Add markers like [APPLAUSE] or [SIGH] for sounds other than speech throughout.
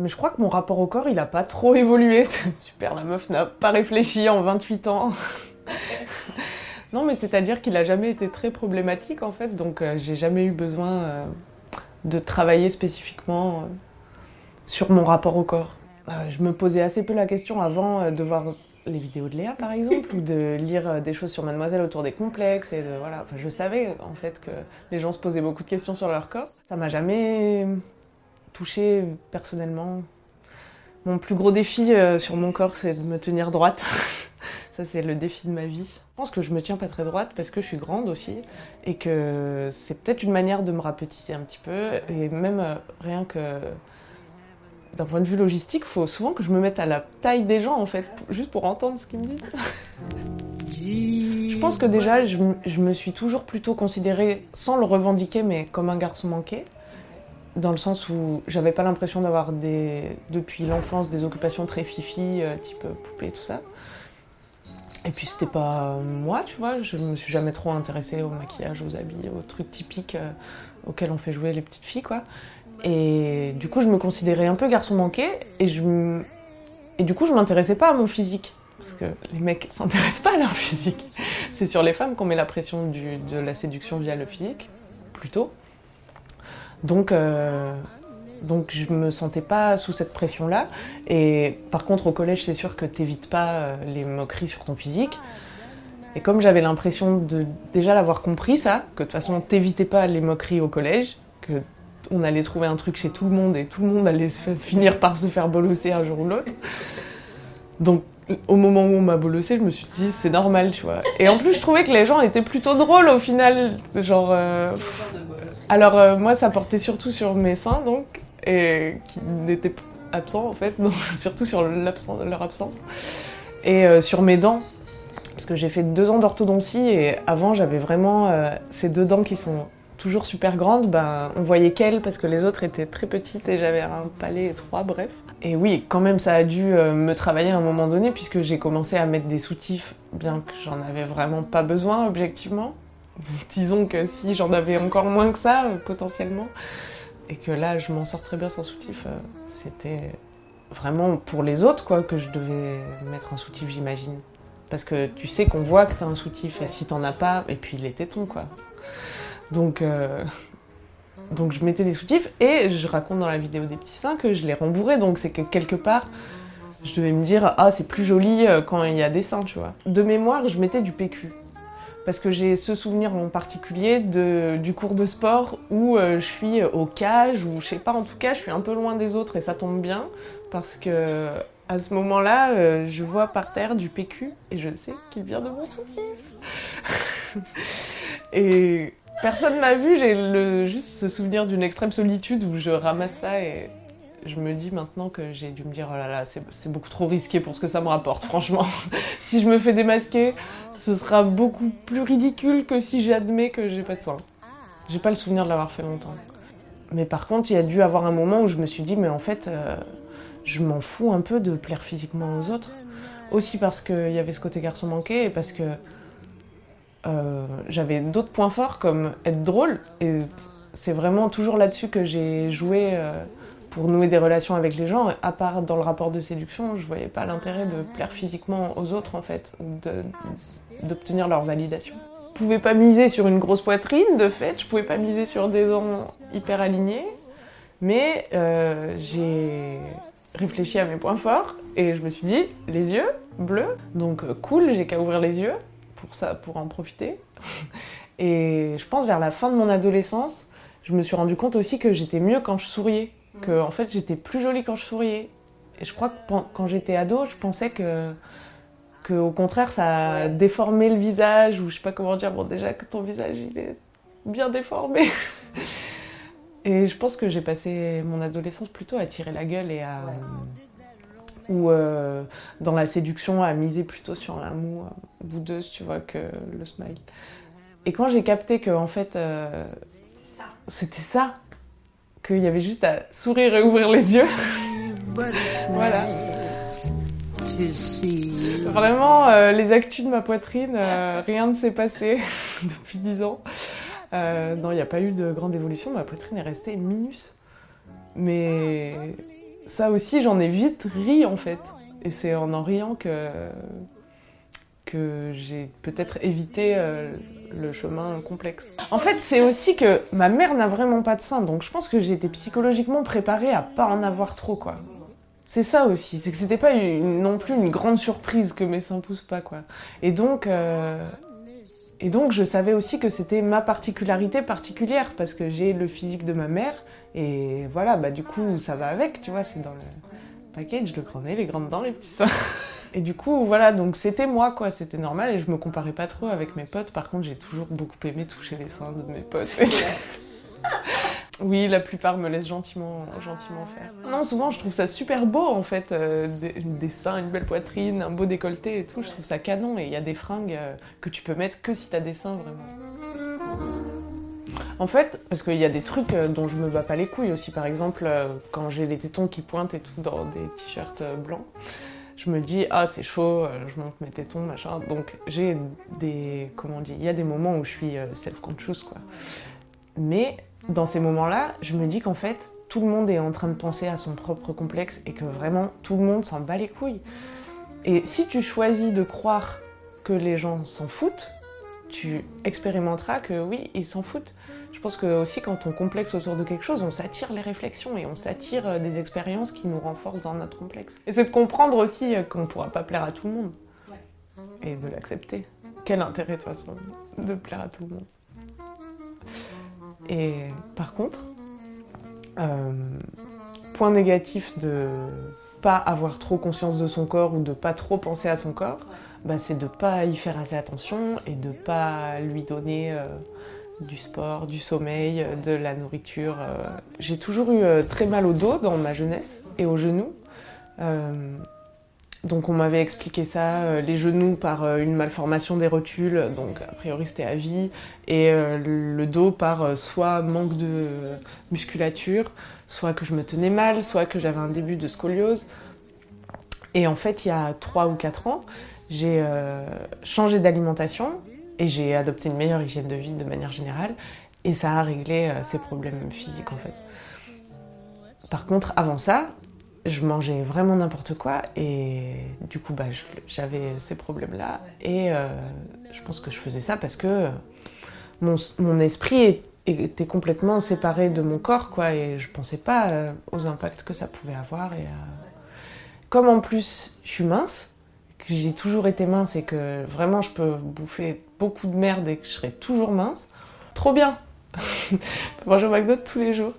Mais je crois que mon rapport au corps, il a pas trop évolué. [LAUGHS] Super, la meuf n'a pas réfléchi en 28 ans. [LAUGHS] non, mais c'est-à-dire qu'il a jamais été très problématique en fait, donc euh, j'ai jamais eu besoin euh, de travailler spécifiquement euh, sur mon rapport au corps. Je me posais assez peu la question avant de voir les vidéos de Léa par exemple, ou de lire des choses sur Mademoiselle autour des complexes, et voilà. Enfin, je savais en fait que les gens se posaient beaucoup de questions sur leur corps. Ça m'a jamais personnellement. Mon plus gros défi euh, sur mon corps, c'est de me tenir droite. [LAUGHS] Ça, c'est le défi de ma vie. Je pense que je me tiens pas très droite parce que je suis grande aussi et que c'est peut-être une manière de me rapetisser un petit peu. Et même euh, rien que d'un point de vue logistique, faut souvent que je me mette à la taille des gens en fait, juste pour entendre ce qu'ils me disent. je pense que déjà, je me suis toujours plutôt considérée, sans le revendiquer, mais comme un garçon manqué dans le sens où j'avais pas l'impression d'avoir depuis l'enfance des occupations très fifi, euh, type euh, poupée, tout ça. Et puis c'était pas moi, tu vois, je me suis jamais trop intéressée au maquillage, aux habits, aux trucs typiques euh, auxquels on fait jouer les petites filles, quoi. Et du coup, je me considérais un peu garçon manqué, et, je, et du coup, je m'intéressais pas à mon physique. Parce que les mecs [LAUGHS] s'intéressent pas à leur physique. C'est sur les femmes qu'on met la pression de la séduction via le physique, plutôt. Donc, euh, donc je me sentais pas sous cette pression-là. Et par contre, au collège, c'est sûr que t'évites pas euh, les moqueries sur ton physique. Et comme j'avais l'impression de déjà l'avoir compris, ça, que de toute façon, t'évitais pas les moqueries au collège, que on allait trouver un truc chez tout le monde et tout le monde allait se finir par se faire bolosser un jour ou l'autre. Donc, au moment où on m'a bolossé, je me suis dit, c'est normal, tu vois. Et en plus, je trouvais que les gens étaient plutôt drôles au final. Genre. euh, alors euh, moi ça portait surtout sur mes seins donc et qui n'étaient pas absents en fait, [LAUGHS] surtout sur leur absence et euh, sur mes dents parce que j'ai fait deux ans d'orthodontie et avant j'avais vraiment euh, ces deux dents qui sont toujours super grandes, ben on voyait qu'elles parce que les autres étaient très petites et j'avais un palais étroit, bref. Et oui, quand même ça a dû me travailler à un moment donné puisque j'ai commencé à mettre des soutifs bien que j'en avais vraiment pas besoin objectivement. Disons que si j'en avais encore moins que ça, euh, potentiellement, et que là je m'en sors très bien sans soutif, euh, c'était vraiment pour les autres quoi que je devais mettre un soutif, j'imagine. Parce que tu sais qu'on voit que t'as un soutif, et si t'en as pas, et puis les tétons quoi. Donc, euh, donc je mettais des soutifs, et je raconte dans la vidéo des petits seins que je les rembourrais, donc c'est que quelque part, je devais me dire, ah c'est plus joli quand il y a des seins, tu vois. De mémoire, je mettais du PQ parce que j'ai ce souvenir en particulier du cours de sport où euh, je suis au cage ou je sais pas en tout cas je suis un peu loin des autres et ça tombe bien parce que à ce moment-là euh, je vois par terre du PQ et je sais qu'il vient de mon soutif [LAUGHS] et personne m'a vu j'ai juste ce souvenir d'une extrême solitude où je ramasse ça et je me dis maintenant que j'ai dû me dire oh là là c'est beaucoup trop risqué pour ce que ça me rapporte franchement [LAUGHS] si je me fais démasquer ce sera beaucoup plus ridicule que si j'admets que j'ai pas de sein. J'ai pas le souvenir de l'avoir fait longtemps. Mais par contre, il y a dû avoir un moment où je me suis dit, mais en fait, euh, je m'en fous un peu de plaire physiquement aux autres. Aussi parce qu'il y avait ce côté garçon manqué et parce que euh, j'avais d'autres points forts comme être drôle. Et c'est vraiment toujours là-dessus que j'ai joué euh, pour nouer des relations avec les gens. À part dans le rapport de séduction, je voyais pas l'intérêt de plaire physiquement aux autres en fait, d'obtenir leur validation. Je pouvais pas miser sur une grosse poitrine, de fait, je pouvais pas miser sur des dents hyper alignées, mais euh, j'ai réfléchi à mes points forts et je me suis dit, les yeux bleus, donc euh, cool, j'ai qu'à ouvrir les yeux pour ça, pour en profiter. [LAUGHS] Et je pense vers la fin de mon adolescence, je me suis rendu compte aussi que j'étais mieux quand je souriais, que en fait j'étais plus jolie quand je souriais. Et je crois que quand j'étais ado, je pensais que que au contraire ça a déformé le visage ou je sais pas comment dire. Bon déjà que ton visage il est bien déformé. [LAUGHS] Et je pense que j'ai passé mon adolescence plutôt à tirer la gueule et à ou euh, dans la séduction à miser plutôt sur l'amour euh, boudeuse tu vois que le smile. Et quand j'ai capté que en fait euh, c'était ça qu'il y avait juste à sourire et ouvrir les yeux voilà Vraiment, euh, les actus de ma poitrine, euh, rien ne s'est passé [LAUGHS] depuis 10 ans. Euh, non, il n'y a pas eu de grande évolution, ma poitrine est restée minus. Mais ça aussi, j'en ai vite ri en fait. Et c'est en en riant que, que j'ai peut-être évité le chemin complexe. En fait, c'est aussi que ma mère n'a vraiment pas de sein, donc je pense que j'ai été psychologiquement préparée à pas en avoir trop, quoi. C'est ça aussi, c'est que c'était pas non plus une grande surprise que mes seins poussent pas, quoi. Et donc, euh, et donc je savais aussi que c'était ma particularité particulière, parce que j'ai le physique de ma mère, et voilà, bah du coup, ça va avec, tu vois, c'est dans le package, le grand nez, les grandes dents, les petits seins. [LAUGHS] Et du coup, voilà, donc c'était moi, quoi, c'était normal, et je me comparais pas trop avec mes potes. Par contre, j'ai toujours beaucoup aimé toucher les seins de mes potes. [LAUGHS] Oui, la plupart me laissent gentiment, gentiment faire. Non, souvent je trouve ça super beau en fait, euh, des, seins, une belle poitrine, un beau décolleté et tout. Je trouve ça canon et il y a des fringues euh, que tu peux mettre que si t'as des seins vraiment. En fait, parce qu'il y a des trucs euh, dont je me bats pas les couilles aussi. Par exemple, quand j'ai les tétons qui pointent et tout dans des t-shirts blancs, je me dis ah c'est chaud, je monte mes tétons machin. Donc j'ai des comment on dit, il y a des moments où je suis self-conscious quoi. Mais dans ces moments-là, je me dis qu'en fait, tout le monde est en train de penser à son propre complexe et que vraiment tout le monde s'en bat les couilles. Et si tu choisis de croire que les gens s'en foutent, tu expérimenteras que oui, ils s'en foutent. Je pense que aussi quand on complexe autour de quelque chose, on s'attire les réflexions et on s'attire euh, des expériences qui nous renforcent dans notre complexe. Et c'est de comprendre aussi euh, qu'on ne pourra pas plaire à tout le monde. Et de l'accepter. Quel intérêt de toute façon de plaire à tout le monde? Et par contre, euh, point négatif de pas avoir trop conscience de son corps ou de pas trop penser à son corps, bah, c'est de pas y faire assez attention et de pas lui donner euh, du sport, du sommeil, de la nourriture. Euh. J'ai toujours eu très mal au dos dans ma jeunesse et aux genoux. Donc on m'avait expliqué ça, euh, les genoux par euh, une malformation des rotules, donc a priori c'était à vie, et euh, le dos par soit manque de musculature, soit que je me tenais mal, soit que j'avais un début de scoliose. Et en fait, il y a 3 ou 4 ans, j'ai changé d'alimentation et j'ai adopté une meilleure hygiène de vie de manière générale, et ça a réglé ces problèmes physiques en fait. Par contre, avant ça, je mangeais vraiment n'importe quoi et du coup bah, j'avais ces problèmes-là. Et euh, je pense que je faisais ça parce que mon, esprit était complètement séparé de mon corps quoi. Et je pensais pas euh, aux impacts que ça pouvait avoir. Et euh, comme en plus je suis mince que j'ai toujours été mince et que vraiment je peux bouffer beaucoup de merde et que je serai toujours mince trop bien [LAUGHS] je peux manger au McDo tous les jours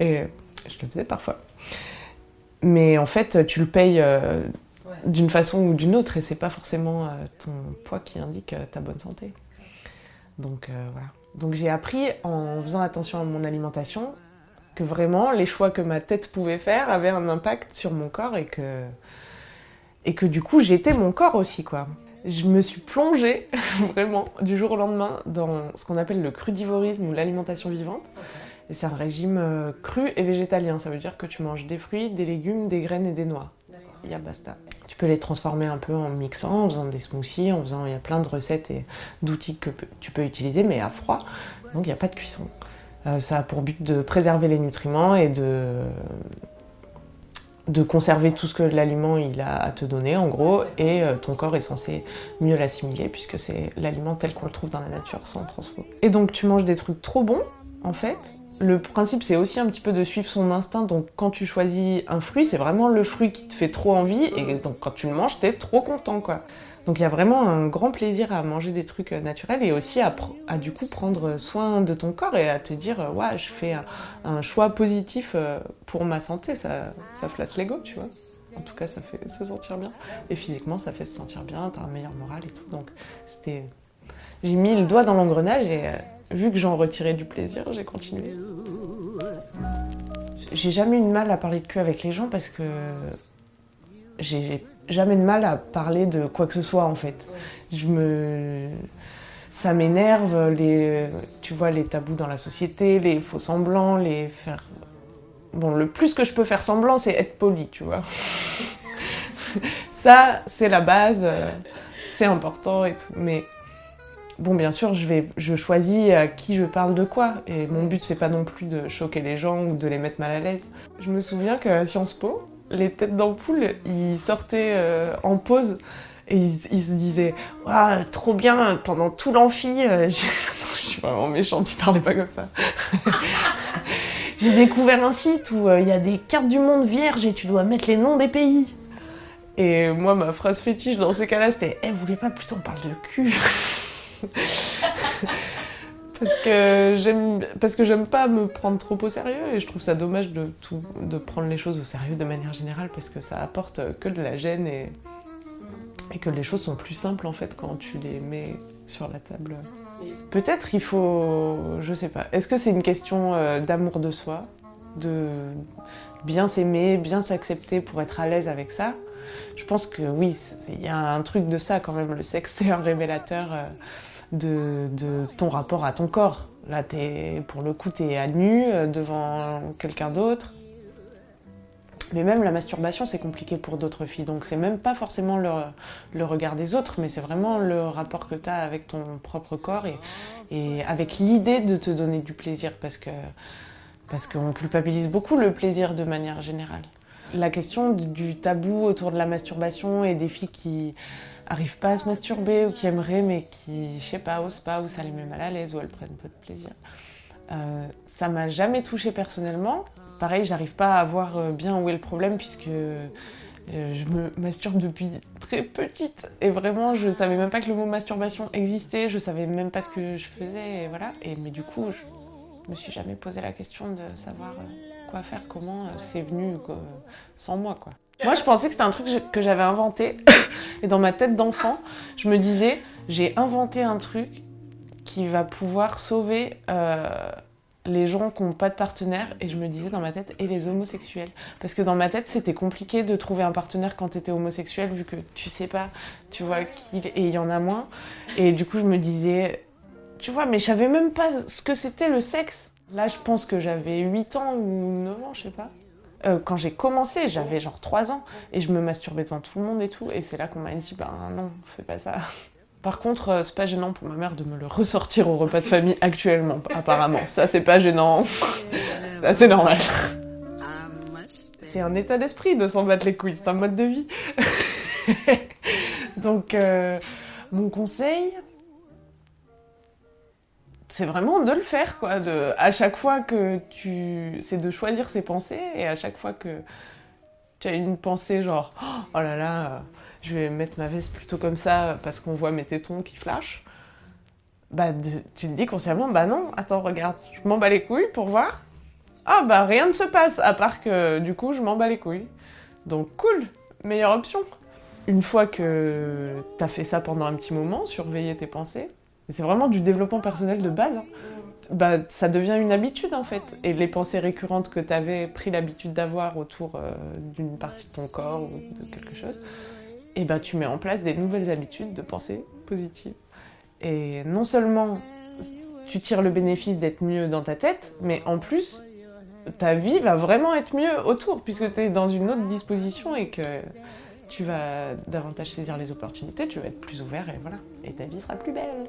et je le faisais parfois mais en fait, tu le payes euh, d'une façon ou d'une autre et c'est pas forcément euh, ton poids qui indique euh, ta bonne santé. Donc voilà. Donc j'ai appris en faisant attention à mon alimentation que vraiment les choix que ma tête pouvait faire avaient un impact sur mon corps et que, et que du coup j'étais mon corps aussi quoi. Je me suis plongée [LAUGHS] vraiment du jour au lendemain dans ce qu'on appelle le crudivorisme ou l'alimentation vivante. Et c'est un régime euh, cru et végétalien. Ça veut dire que tu manges des fruits, des légumes, des graines et des noix. Il y a basta. Tu peux les transformer un peu en mixant, en faisant des smoothies, en faisant. Il y a plein de recettes et d'outils que tu peux utiliser, mais à froid. Donc il n'y a pas de cuisson. Euh, ça a pour but de préserver les nutriments et de de conserver tout ce que l'aliment il a à te donner en gros et euh, ton corps est censé mieux l'assimiler puisque c'est l'aliment tel qu'on le trouve dans la nature sans transfo. Et donc tu manges des trucs trop bons en fait le principe, c'est aussi un petit peu de suivre son instinct. Donc, quand tu choisis un fruit, c'est vraiment le fruit qui te fait trop envie. Et donc, quand tu le manges, t'es trop content, quoi. Donc, il y a vraiment un grand plaisir à manger des trucs euh, naturels et aussi à, du coup prendre soin de ton corps et à te dire, euh, ouais, je fais un, choix positif euh, pour ma santé. Ça, ça flatte l'ego, tu vois. En tout cas, ça fait se sentir bien. Et physiquement, ça fait se sentir bien, t'as un meilleur moral et tout. Donc, c'était. J'ai mis le doigt dans l'engrenage et vu que j'en retirais du plaisir, j'ai continué. J'ai jamais eu de mal à parler de cul avec les gens parce que j'ai jamais de mal à parler de quoi que ce soit en fait. Je me ça m'énerve les tu vois les tabous dans la société, les faux semblants, les faire bon le plus que je peux faire semblant c'est être poli, tu vois. [LAUGHS] ça c'est la base, c'est important et tout mais Bon, bien sûr, je, vais, je choisis à qui je parle de quoi. Et mon but, c'est pas non plus de choquer les gens ou de les mettre mal à l'aise. Je me souviens qu'à Sciences Po, les têtes d'ampoule, ils sortaient euh, en pause et ils, se disaient ah, trop bien, pendant tout l'amphi, euh, [LAUGHS] je suis vraiment méchante, ils parlaient pas comme ça. [LAUGHS] J'ai découvert un site où euh, il y a des cartes du monde vierges et tu dois mettre les noms des pays. Et moi, ma phrase fétiche dans ces cas-là, c'était Eh, vous voulez pas plutôt on parle de cul? [LAUGHS] parce que j'aime parce que j'aime pas me prendre trop au sérieux et je trouve ça dommage de tout de prendre les choses au sérieux de manière générale parce que ça apporte que de la gêne et et que les choses sont plus simples en fait quand tu les mets sur la table. Peut-être il faut je sais pas. Est-ce que c'est une question euh, d'amour de soi, de bien s'aimer, bien s'accepter pour être à l'aise avec ça? Je pense que oui, il y a un truc de ça quand même. Le sexe c'est un révélateur. Euh, de, ton rapport à ton corps. Là, pour le coup, tu es à nu devant quelqu'un d'autre. Mais même la masturbation, c'est compliqué pour d'autres filles. Donc, c'est même pas forcément le, regard des autres, mais c'est vraiment le rapport que tu as avec ton propre corps et, et avec l'idée de te donner du plaisir. Parce que parce qu'on culpabilise beaucoup le plaisir de manière générale. La question du tabou autour de la masturbation et des filles qui arrivent pas à se masturber ou qui aimeraient mais qui, je sais pas, osent pas ou ça les met mal à l'aise ou elles prennent peu de plaisir. Euh, ça m'a jamais touché personnellement. Pareil, j'arrive pas à voir euh, bien où est le problème puisque euh, je me masturbe depuis très petite et vraiment je savais même pas que le mot masturbation existait, je savais même pas ce que je faisais et voilà. Et mais du coup, je me suis jamais posé la question de savoir quoi faire, comment c'est venu sans moi quoi. Moi, je pensais que c'était un truc que j'avais inventé. [LAUGHS] Et dans ma tête d'enfant, je me disais, j'ai inventé un truc qui va pouvoir sauver euh, les gens qui n'ont pas de partenaire. Et je me disais dans ma tête, et les homosexuels. Parce que dans ma tête, c'était compliqué de trouver un partenaire quand tu étais homosexuel, vu que tu sais pas, tu vois, qui. Et il y en a moins. Et du coup, je me disais, tu vois, mais je savais même pas ce que c'était le sexe. Là, je pense que j'avais 8 ans ou 9 ans, je sais pas. Euh, quand j'ai commencé, j'avais genre 3 ans et je me masturbais devant tout le monde et tout. Et c'est là qu'on m'a dit, bah non, fais pas ça. [LAUGHS] Par contre, euh, c'est pas gênant pour ma mère de me le ressortir au repas de famille actuellement, [LAUGHS] apparemment. Ça, c'est pas gênant. [LAUGHS] c'est assez normal. C'est un état d'esprit de s'en battre les couilles, c'est un mode de vie. Donc, euh, mon conseil, c'est vraiment de le faire, quoi. À chaque fois que tu. C'est de choisir ses pensées et à chaque fois que tu as une pensée genre oh là là, je vais mettre ma veste plutôt comme ça parce qu'on voit mes tétons qui flashent, bah tu te dis consciemment bah non, attends, regarde, je m'en bats les couilles pour voir. Ah bah rien ne se passe à part que du coup je m'en bats les couilles. Donc cool, meilleure option. Une fois que t'as fait ça pendant un petit moment, surveiller tes pensées, c'est vraiment du développement personnel de base. Hein. Bah, ça devient une habitude en fait. Et les pensées récurrentes que tu avais pris l'habitude d'avoir autour euh, d'une partie de ton corps ou de quelque chose, et bah, tu mets en place des nouvelles habitudes de pensée positive. Et non seulement tu tires le bénéfice d'être mieux dans ta tête, mais en plus, ta vie va vraiment être mieux autour, puisque tu es dans une autre disposition et que tu vas davantage saisir les opportunités, tu vas être plus ouvert et voilà. Et ta vie sera plus belle.